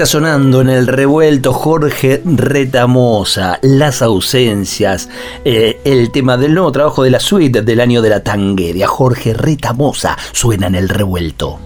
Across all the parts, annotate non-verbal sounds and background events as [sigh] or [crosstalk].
Está sonando en el revuelto Jorge Retamosa, Las ausencias, eh, el tema del nuevo trabajo de la suite del año de la tangueria. Jorge Retamosa suena en el revuelto.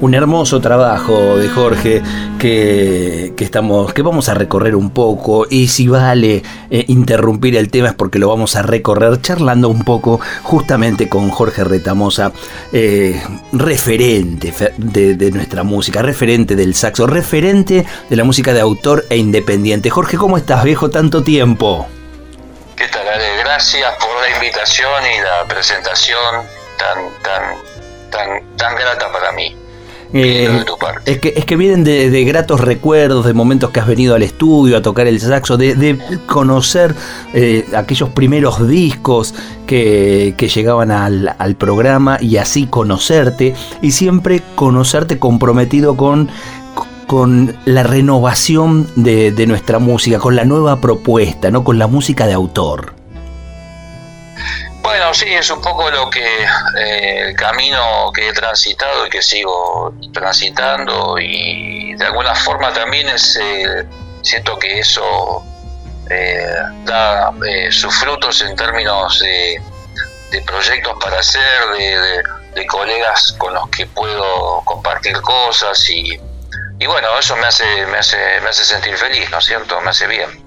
Un hermoso trabajo de Jorge que, estamos, que vamos a recorrer un poco y si vale eh, interrumpir el tema es porque lo vamos a recorrer charlando un poco justamente con Jorge Retamosa, eh, referente de, nuestra música, referente del saxo, referente de la música de autor e independiente. Jorge, ¿cómo estás, viejo? Tanto tiempo. ¿Qué tal, Ale? Gracias por la invitación y la presentación tan, tan, tan, tan grata para mí. Eh, es, que, es que vienen de, gratos recuerdos, de momentos que has venido al estudio a tocar el saxo, de, conocer eh, aquellos primeros discos que, llegaban al, programa y así conocerte y siempre conocerte comprometido con, con la renovación de, de nuestra música, con la nueva propuesta, ¿no? con la música de autor. Bueno, sí, es un poco lo que eh, el camino que he transitado y que sigo transitando y de alguna forma también es, eh, siento que eso eh, da sus frutos en términos de, proyectos para hacer, de, de, colegas con los que puedo compartir cosas y, y bueno, eso me hace, me hace, me hace sentir feliz, ¿no es cierto? Me hace bien.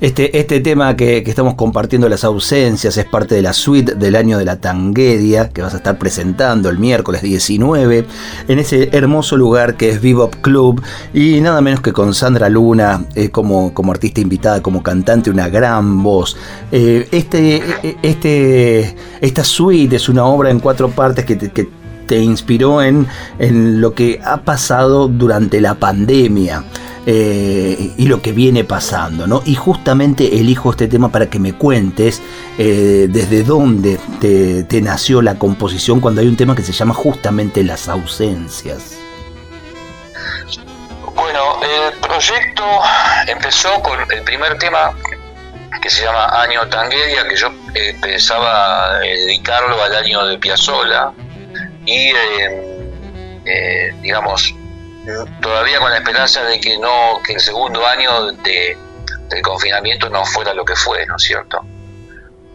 Este, este tema que, estamos compartiendo, las ausencias, es parte de la suite del año de la tanguedia que vas a estar presentando el miércoles 19 en ese hermoso lugar que es Bebop Club y nada menos que con Sandra Luna eh, como, como artista invitada, como cantante, una gran voz. Eh, este, este, esta suite es una obra en cuatro partes que que te inspiró en, en lo que ha pasado durante la pandemia. Eh, y lo que viene pasando, ¿no? Y justamente elijo este tema para que me cuentes eh, desde dónde te, nació la composición cuando hay un tema que se llama justamente las ausencias. Bueno, el proyecto empezó con el primer tema que se llama Año Tanguedia, que yo eh, pensaba dedicarlo al año de Piazzola y, digamos, todavía con la esperanza de que no que el segundo año de, del confinamiento no fuera lo que fue, ¿no es cierto?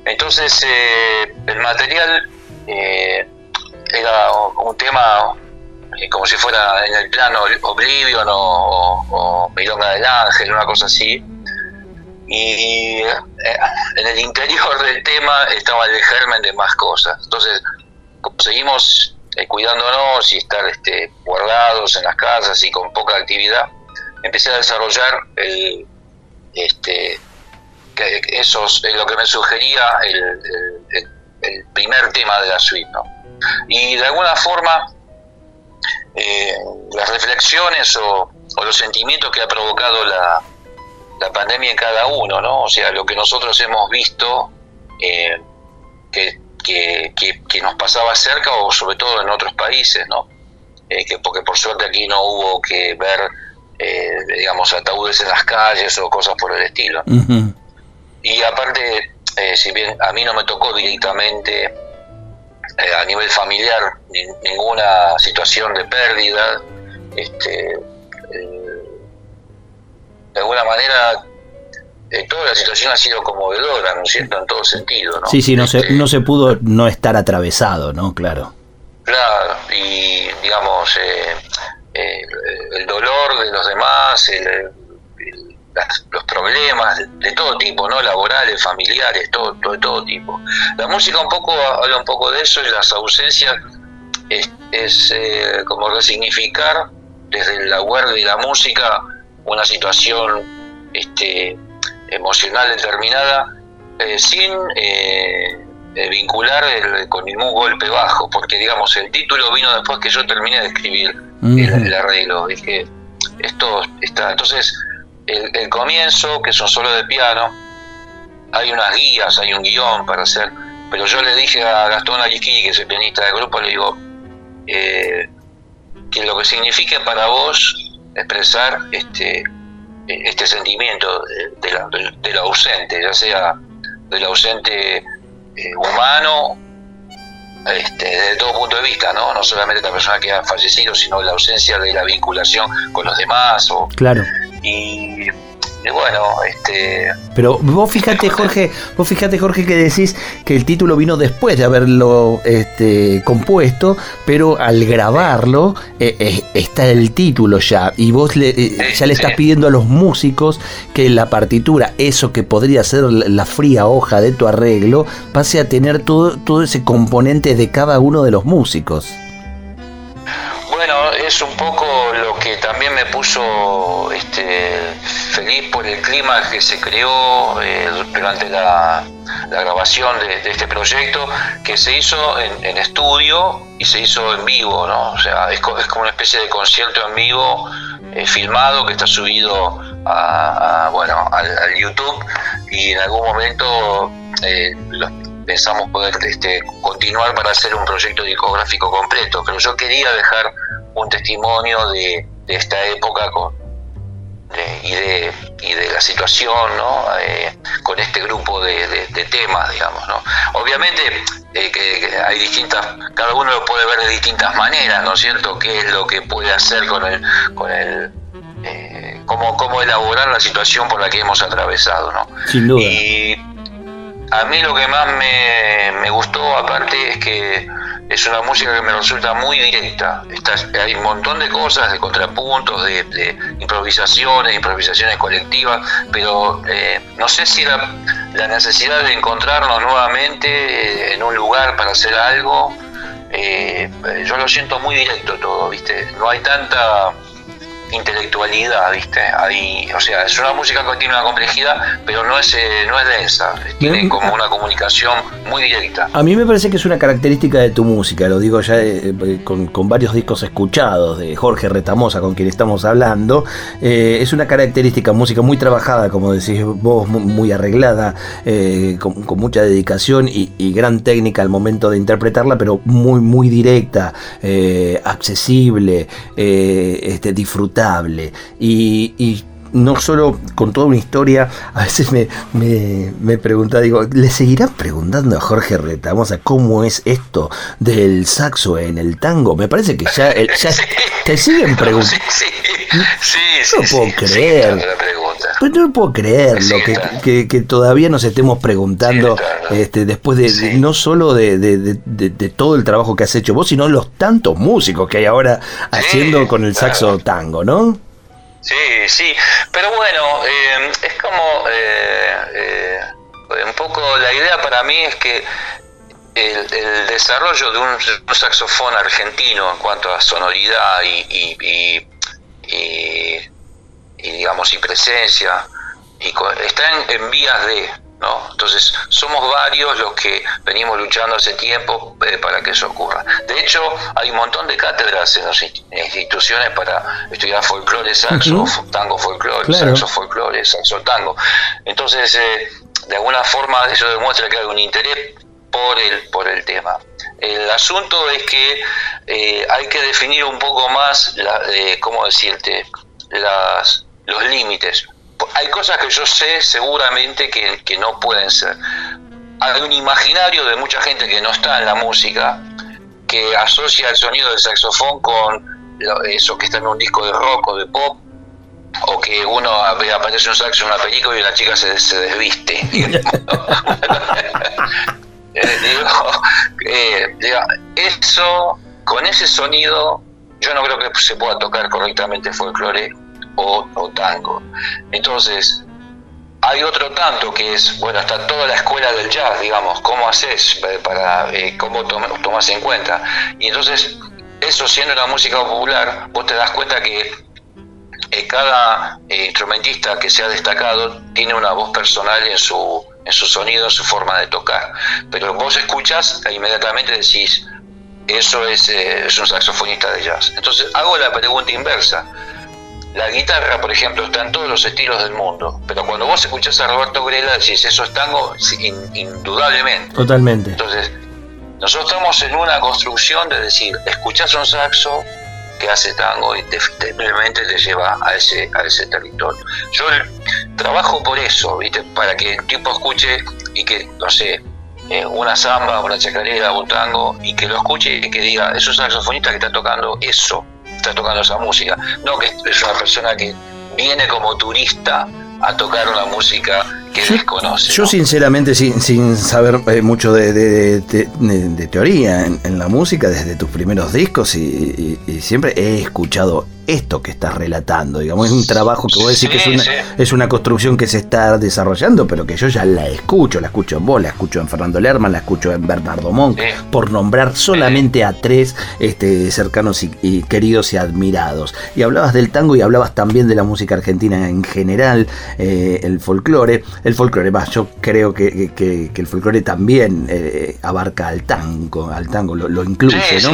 Entonces eh, el material eh, era un tema eh, como si fuera en el plano Oblivion o, o, Milonga del Ángel, una cosa así. Y en el interior del tema estaba el germen de más cosas. Entonces conseguimos eh, cuidándonos y estar este, guardados en las casas y con poca actividad, empecé a desarrollar el, este, que eso es lo que me sugería el, primer tema de la suite. ¿no? Y de alguna forma, eh, las reflexiones o, los sentimientos que ha provocado la, la pandemia en cada uno, ¿no? O sea, lo que nosotros hemos visto, eh, que que, que, nos pasaba cerca o sobre todo en otros países, ¿no? Eh, que porque por suerte aquí no hubo que ver, eh, digamos, ataúdes en las calles o cosas por el estilo. Y aparte, eh, si bien a mí no me tocó directamente eh, a nivel familiar ninguna situación de pérdida. Este, de alguna manera toda la situación ha sido conmovedora, ¿no es cierto? En todo sentido, ¿no? Sí, sí, no, se, Este, no se pudo no estar atravesado, ¿no? Claro. Claro, y digamos, eh, eh, el dolor de los demás, el- el- las- los problemas de, de todo tipo, ¿no? Laborales, familiares, todo, todo, de todo tipo. La música un poco habla un poco de eso y las ausencias es, es, eh, como resignificar desde el lugar de la música una situación este, emocional determinada eh, sin eh, eh, vincular el- con ningún golpe bajo, porque digamos el título vino después que yo terminé de escribir el, Ujú. el arreglo, dije, esto está, entonces el, el comienzo, que es un solo de piano, hay unas guías, hay un guion para hacer, pero yo le dije a Gastón Arisquí, que es el pianista del grupo, le digo, eh, que lo que signifique para vos expresar este este sentimiento de, de la- del ausente, ya sea del ausente eh, humano, este, desde todo punto de vista, ¿no? No solamente la persona que ha fallecido, sino la ausencia de la vinculación con los demás. O, Claro. y, y bueno, este, Pero vos fíjate, Jorge, vos fíjate, Jorge, que decís que el título vino después de haberlo este, compuesto, pero al grabarlo eh, eh, está el título ya, y vos le, eh, ya le estás sí. pidiendo a los músicos que la partitura, eso que podría ser la fría hoja de tu arreglo, pase a tener todo, todo ese componente de cada uno de los músicos. Bueno, es un poco también me puso este, feliz por el clima que se creó eh, durante la, grabación de, este proyecto, que se hizo en, estudio y se hizo en vivo, ¿no? O sea, es, es como una especie de concierto en vivo eh, filmado que está subido a, bueno, al, YouTube y en algún momento eh, pensamos poder este, continuar para hacer un proyecto discográfico completo, pero yo quería dejar un testimonio de, de esta época con, de- y, de, y de la situación ¿no? Eh, con este grupo de, de- de temas, digamos. ¿no? Obviamente eh, que, que hay distintas, cada uno lo puede ver de distintas maneras, ¿no es cierto? ¿Qué es lo que puede hacer con el... Con el eh, cómo, cómo elaborar la situación por la que hemos atravesado, ¿no? Sin duda. Y a mí lo que más me, me gustó, aparte, es que es una música que me resulta muy directa. Está- hay un montón de cosas, de contrapuntos, de, improvisaciones, improvisaciones colectivas, pero eh, no sé si la, la necesidad de encontrarnos nuevamente eh, en un lugar para hacer algo, eh, yo lo siento muy directo todo, ¿viste? No hay tanta intelectualidad, ¿viste? Hay, o sea, es una música que tiene una complejidad, pero no es, eh, no es densa, tiene como una comunicación muy directa. A mí me parece que es una característica de tu música, lo digo ya eh, eh, con, con varios discos escuchados de Jorge Retamosa, con quien estamos hablando. Eh, es una característica, música muy trabajada, como decís vos, mu- muy arreglada, con, con mucha dedicación y, y gran técnica al momento de interpretarla, pero muy, muy directa, accesible, este, disfrutable. Y, y no solo con toda una historia, a veces me, me, me pregunta, digo, ¿le seguirán preguntando a Jorge Retamosa cómo es esto del saxo en el tango? Me parece que ya, [laughs] te siguen preguntando. Sí, sí, sí, sí, No puedo sí, creer. Pregunta. Pero no puedo creerlo, que, que- que todavía nos estemos preguntando, este, después de, no solo de, de- de- todo el trabajo que has hecho vos, sino los tantos músicos que hay ahora haciendo con el saxo claro. tango, ¿no? Sí, sí, pero bueno, eh, es como eh, eh, un poco la idea para mí es que el, el desarrollo de un, un saxofón argentino en cuanto a sonoridad y, y, y- y- y, digamos y presencia y co- está en, en vías de ¿no? entonces somos varios los que venimos luchando hace tiempo eh, para que eso ocurra. De hecho hay un montón de cátedras en las inst- instituciones para estudiar folclore saxo tango folclore Claro. saxo folclore saxo tango. Entonces eh, de alguna forma eso demuestra que hay un interés por el por el tema. El asunto es que eh, hay que definir un poco más la, cómo decirte las, los límites hay cosas que yo sé seguramente que, que no pueden ser hay un imaginario de mucha gente que no está en la música que asocia el sonido del saxofón con eso que está en un disco de rock o de pop o que uno aparece un saxo en una película y una chica se, se desviste. [laughs] Eh, digo, eso, con ese sonido, yo no creo que se pueda tocar correctamente folclore o, tango. Entonces, hay otro tanto que es, bueno, está toda la escuela del jazz, digamos, cómo haces para, eh, cómo tomas en cuenta. Y entonces, eso siendo la música popular, vos te das cuenta que eh, cada eh, instrumentista que se ha destacado tiene una voz personal en su, en su sonido, en su forma de tocar. Pero vos escuchas e inmediatamente decís, eso es, es un saxofonista de jazz. Entonces hago la pregunta inversa la guitarra, por ejemplo, está en todos los estilos del mundo, pero cuando vos escuchás a Roberto Grela decís, eso es tango, indudablemente. Totalmente. Entonces, nosotros estamos en una construcción de decir, escuchás un saxo que hace tango y te, simplemente te lleva a ese, a ese territorio. Yo trabajo por eso, ¿viste? Para que el tipo escuche y que, no sé, eh, una samba, una chacarera, un tango, y que lo escuche y que diga, es un saxofonista que está tocando eso está tocando esa música. No que es una persona que viene como turista a tocar una música que desconoce. Yo sinceramente, sin, sin saber eh, mucho de, teoría en, la música, desde tus primeros discos, y siempre he escuchado esto que estás relatando, digamos, es un trabajo que vos decís que es una, es una construcción que se está desarrollando, pero que yo ya la escucho, la escucho en vos, la escucho en Fernando Lerman, la escucho en Bernardo Monk, por nombrar solamente a tres este, cercanos y, queridos y admirados. Y hablabas del tango y hablabas también de la música argentina en general, eh, el folclore, el folclore, más yo creo que, el folclore también eh, abarca al tango, al tango lo, incluye, ¿no?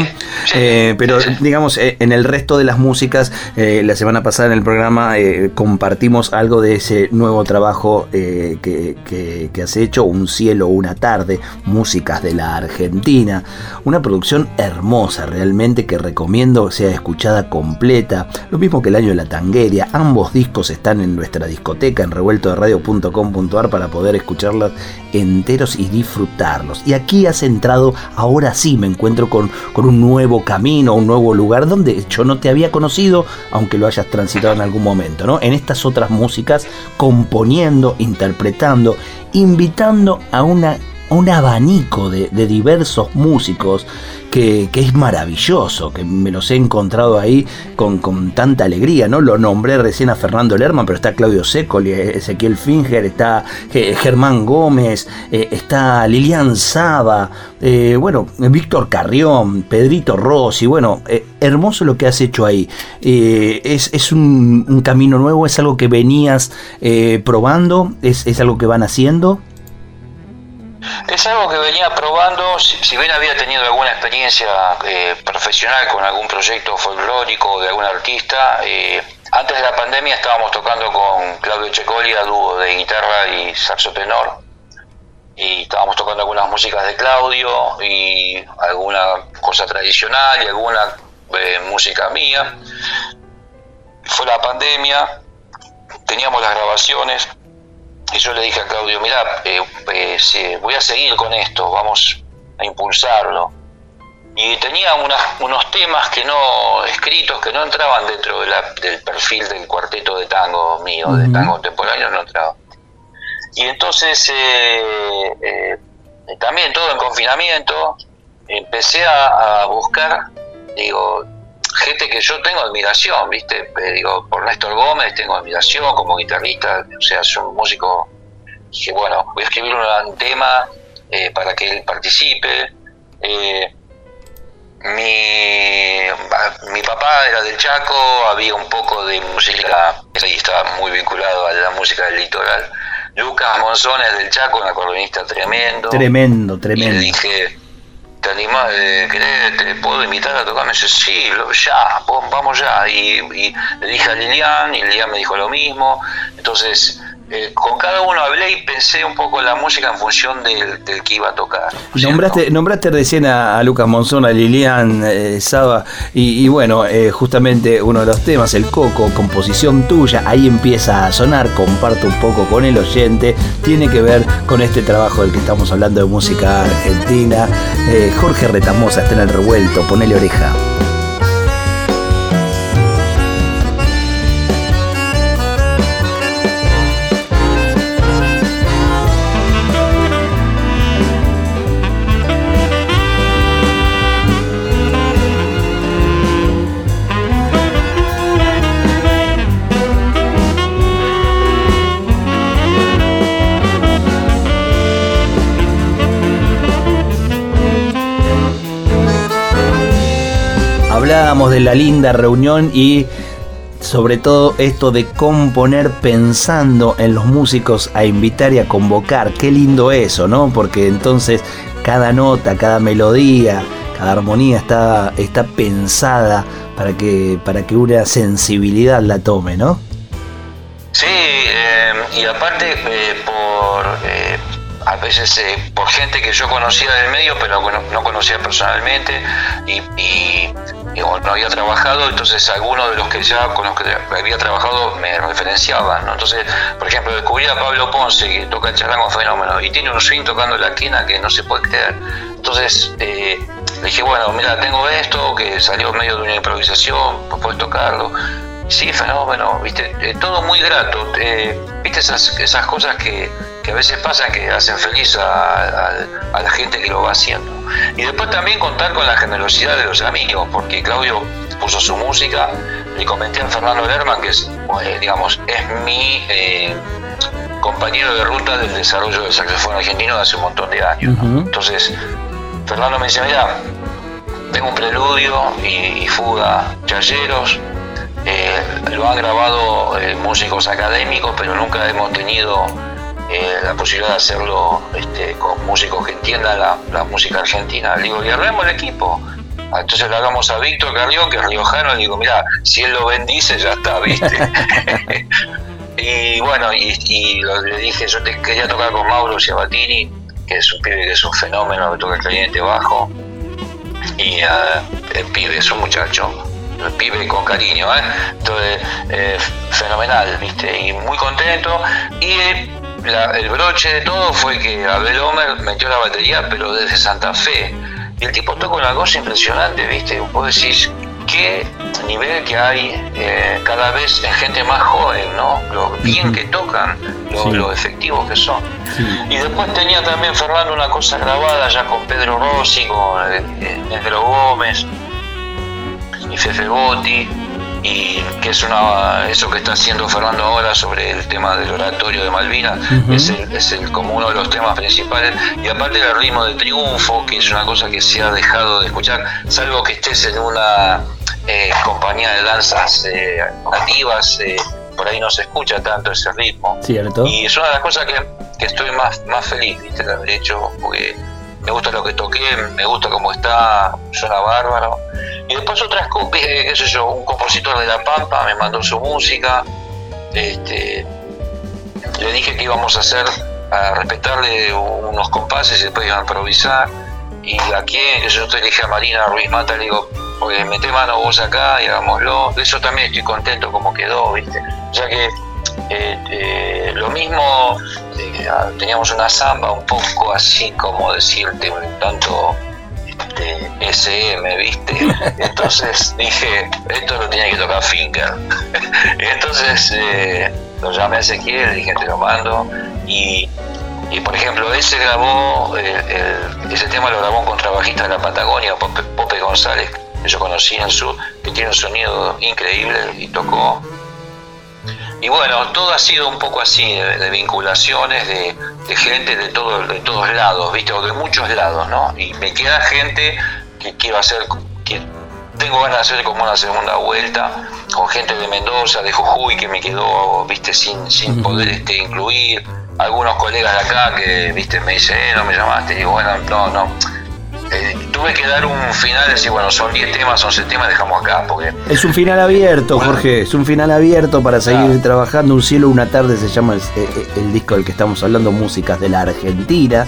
Eh, pero digamos, en el resto de las músicas, eh, la semana pasada en el programa eh, compartimos algo de ese nuevo trabajo eh, que, has hecho, Un cielo, una tarde, músicas de la Argentina. Una producción hermosa realmente que recomiendo sea escuchada completa. Lo mismo que el año de la tangueria. Ambos discos están en nuestra discoteca en revueltoderadio.com.ar para poder escucharlos enteros y disfrutarlos. Y aquí has entrado, ahora sí me encuentro con, con un nuevo camino, un nuevo lugar donde yo no te había conocido aunque lo hayas transitado en algún momento, ¿no? En estas otras músicas, componiendo, interpretando, invitando a una un abanico de, diversos músicos que, es maravilloso, que me los he encontrado ahí con, tanta alegría, ¿no? Lo nombré recién a Fernando Lerman, pero está Claudio Secoli, Ezequiel Finger, está eh, Germán Gómez, eh, está Lilian Saba, eh, bueno, Víctor Carrión, Pedrito Rossi, bueno, hermoso lo que has hecho ahí. Es, un, camino nuevo, es algo que venías probando, es, es algo que van haciendo. Es algo que venía probando, si, bien había tenido alguna experiencia eh, profesional con algún proyecto folclórico de algún artista, eh, antes de la pandemia estábamos tocando con Claudio Checoli a dúo de guitarra y saxo tenor. Y estábamos tocando algunas músicas de Claudio y alguna cosa tradicional y alguna eh, música mía. Fue la pandemia, teníamos las grabaciones, y yo le dije a Claudio, mira, eh, eh, voy a seguir con esto, vamos a impulsarlo. Y tenía unos temas que no escritos que no entraban dentro del perfil del cuarteto de tango mío, de tango contemporáneo, no entraba. Y entonces, eh, también todo en confinamiento, empecé a, a buscar, digo, gente que yo tengo admiración, ¿viste? Eh, digo, por Néstor Gómez tengo admiración como guitarrista, o sea, es un músico que, bueno, voy a escribir un tema eh, para que él participe. Eh, mi, mi papá era del Chaco, había un poco de música, y estaba muy vinculado a la música del litoral. Lucas Monzón es del Chaco, un acordeonista tremendo. Tremendo, tremendo. Y le dije, ¿te animás, ¿te puedo invitar a tocar? Me dice, sí, ya, vamos ya. Y, le dije a Lilian, y Lilian me dijo lo mismo. Entonces eh, con cada uno hablé y pensé un poco la música en función del, que iba a tocar. Nombraste, nombraste recién a, Lucas Monzón, a Lilian eh, Saba, y, bueno, eh, justamente uno de los temas, el Coco, composición tuya, ahí empieza a sonar, comparto un poco con el oyente, tiene que ver con este trabajo del que estamos hablando de música argentina. Jorge Retamosa está en el revuelto, ponele oreja. De la linda reunión y sobre todo esto de componer pensando en los músicos a invitar y a convocar. Qué lindo eso, ¿no? Porque entonces cada nota, cada melodía, cada armonía está, está pensada para que, para que una sensibilidad la tome, ¿no? Sí, eh, y aparte eh, por... Eh, a veces por gente que yo conocía del medio, pero no, conocía personalmente, y, no había trabajado, entonces algunos de los que ya con los que había trabajado me referenciaban. Entonces, por ejemplo, descubrí a Pablo Ponce, que toca el charango fenómeno, y tiene un swing tocando la quina que no se puede creer. Entonces, eh, dije, bueno, mira, tengo esto que salió medio de una improvisación, puedes tocarlo. Sí, fenómeno, viste, eh, todo muy grato. Eh, viste esas, esas cosas que, que, a veces pasan que hacen feliz a, la gente que lo va haciendo. Y después también contar con la generosidad de los amigos, porque Claudio puso su música. Le comenté a Fernando Lerman, que es, eh, digamos, es mi compañero de ruta del desarrollo del saxofón argentino de hace un montón de años. Entonces, Fernando me dice, mira, tengo un preludio y, y fuga, chayeros eh, lo han grabado eh, músicos académicos, pero nunca hemos tenido eh, la posibilidad de hacerlo este, con músicos que entiendan la, música argentina. Le digo, y armemos el equipo. Entonces le hagamos a Víctor Carrión, que es riojano, y digo, mira, si él lo bendice, ya está, ¿viste? [laughs] y bueno, y, le dije, yo te quería tocar con Mauro Ciabatini, que es un pibe que es un fenómeno, que toca el cliente bajo. Y el pibe es un muchacho el pibe con cariño, ¿eh? Entonces, eh, fenomenal, ¿viste? Y muy contento. Y el broche de todo fue que Abel Homer metió la batería, pero desde Santa Fe. Y el tipo toca una cosa impresionante, ¿viste? Vos decís, qué nivel que hay eh, cada vez en gente más joven, ¿no? Lo bien que tocan, lo, efectivos que son. Y después tenía también Fernando una cosa grabada ya con Pedro Rossi, con Pedro Gómez y Fefe Botti, y que es una eso que está haciendo Fernando ahora sobre el tema del oratorio de Malvinas es, el, es el, como uno de los temas principales y aparte el ritmo de triunfo que es una cosa que se ha dejado de escuchar salvo que estés en una eh, compañía de danzas eh, nativas eh, por ahí no se escucha tanto ese ritmo ¿Cierto? y es una de las cosas que, que estoy más, más feliz ¿viste? de haber hecho porque me gusta lo que toqué, me gusta cómo está, suena bárbaro. Y después otras copias, eh, qué sé yo, un compositor de La Pampa me mandó su música, este, le dije que íbamos a hacer, a respetarle unos compases y después iban a improvisar. Y aquí, que yo te dije a Marina Ruiz Mata, le digo, mete mano vos acá y hagámoslo. De eso también estoy contento como quedó, ¿viste? Ya que eh, lo mismo, eh, teníamos una samba un poco así como decirte, un tanto este, SM, ¿viste? [laughs] Entonces dije, esto lo tenía que tocar Finger. [laughs] Entonces lo llamé a Ezequiel, dije, te lo mando. Y, por ejemplo, ese grabó, ese tema lo grabó un contrabajista de la Patagonia, Pope, González, que yo conocí en su, que tiene un sonido increíble y tocó y bueno, todo ha sido un poco así, de, vinculaciones, de, gente de, todo, de todos lados, ¿viste? O de muchos lados, ¿no? Y me queda gente que quiero hacer, que tengo ganas de hacer como una segunda vuelta, con gente de Mendoza, de Jujuy, que me quedó, ¿viste? Sin, sin poder este, incluir. Algunos colegas de acá que, ¿viste? Me dicen, eh, no me llamaste. Y digo, bueno, no, no. Tuve que dar un final, decir, bueno, son 10 temas, 11 temas, dejamos acá. Porque... Es un final abierto, Jorge, es un final abierto para seguir trabajando. Un cielo, una tarde se llama el, eh, eh, disco del que estamos hablando, Músicas de la Argentina.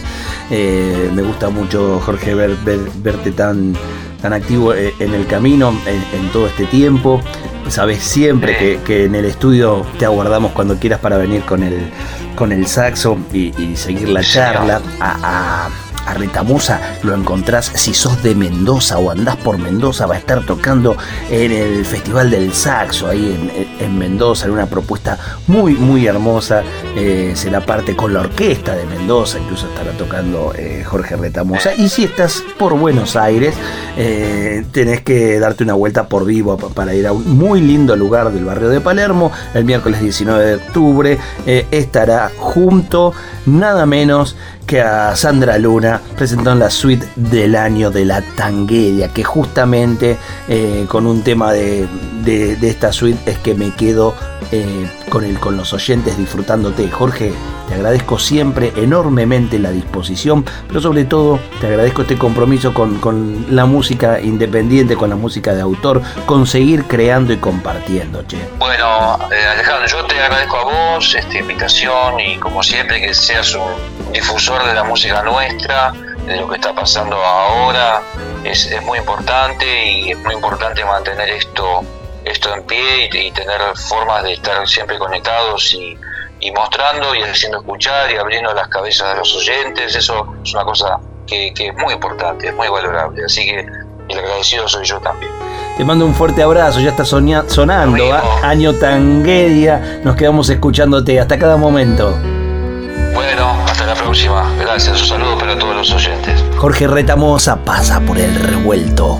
Eh, me gusta mucho, Jorge, ver, verte tan, tan activo en el camino en, todo este tiempo. Sabes siempre que, en el estudio te aguardamos cuando quieras para venir con el, con el saxo y, seguir la charla. a a Retamosa lo encontrás si sos de Mendoza o andás por Mendoza, va a estar tocando en el Festival del Saxo, ahí en, Mendoza, en una propuesta muy, muy hermosa. Eh, será parte con la orquesta de Mendoza, incluso estará tocando eh, Jorge Retamosa. Y si estás por Buenos Aires, eh, tenés que darte una vuelta por vivo para ir a un muy lindo lugar del barrio de Palermo. El miércoles 19 de octubre estará junto nada menos que a Sandra Luna presentó la suite del año de la tanguedia, que justamente eh, con un tema de, esta suite es que me quedo eh, con, el, con los oyentes disfrutándote. Jorge, te agradezco siempre enormemente la disposición, pero sobre todo te agradezco este compromiso con, la música independiente, con la música de autor, con seguir creando y compartiendo, che. Bueno, eh, Alejandro, yo te agradezco a vos esta invitación y como siempre que seas un difusor de la música nuestra, de lo que está pasando ahora, es, es muy importante y es muy importante mantener esto esto en pie y, tener formas de estar siempre conectados y, mostrando y haciendo escuchar y abriendo las cabezas de los oyentes, eso es una cosa que, es muy importante, es muy valorable, así que el agradecido soy yo también. Te mando un fuerte abrazo, ya está sonando, ¿ah? año tanguedia, nos quedamos escuchándote hasta cada momento. Bueno, hasta la próxima, gracias, un saludo para todos los oyentes. Jorge Retamosa pasa por el revuelto.